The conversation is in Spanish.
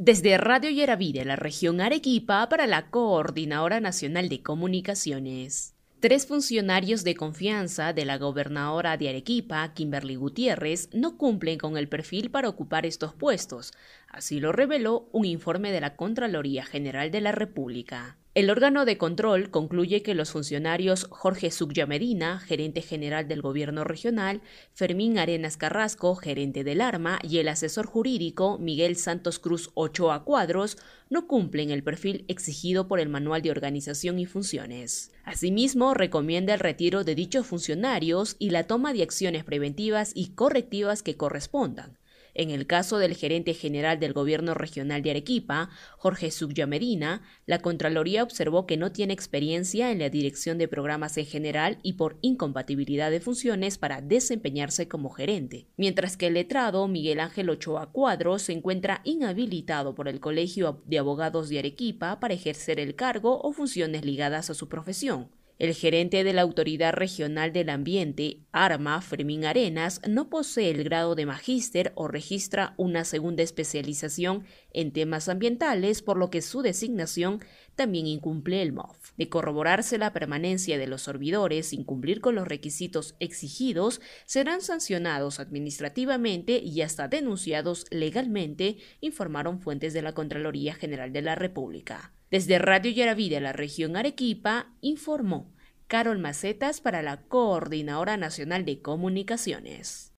Desde Radio Yeraví de la región Arequipa para la Coordinadora Nacional de Comunicaciones. Tres funcionarios de confianza de la gobernadora de Arequipa, Kimberly Gutiérrez, no cumplen con el perfil para ocupar estos puestos. Así lo reveló un informe de la Contraloría General de la República. El órgano de control concluye que los funcionarios Jorge Sucya Medina, gerente general del gobierno regional, Fermín Arenas Carrasco, gerente del Arma, y el asesor jurídico Miguel Santos Cruz Ochoa Cuadros no cumplen el perfil exigido por el Manual de Organización y Funciones. Asimismo, recomienda el retiro de dichos funcionarios y la toma de acciones preventivas y correctivas que correspondan en el caso del gerente general del Gobierno Regional de Arequipa, Jorge Sucya Medina, la Contraloría observó que no tiene experiencia en la dirección de programas en general y por incompatibilidad de funciones para desempeñarse como gerente, mientras que el letrado Miguel Ángel Ochoa Cuadro se encuentra inhabilitado por el Colegio de Abogados de Arequipa para ejercer el cargo o funciones ligadas a su profesión. El gerente de la Autoridad Regional del Ambiente, ARMA, Fermín Arenas, no posee el grado de magíster o registra una segunda especialización en temas ambientales, por lo que su designación también incumple el MOF. De corroborarse la permanencia de los servidores sin cumplir con los requisitos exigidos, serán sancionados administrativamente y hasta denunciados legalmente, informaron fuentes de la Contraloría General de la República. Desde Radio Yaraví de la región Arequipa, informó Carol Macetas para la Coordinadora Nacional de Comunicaciones.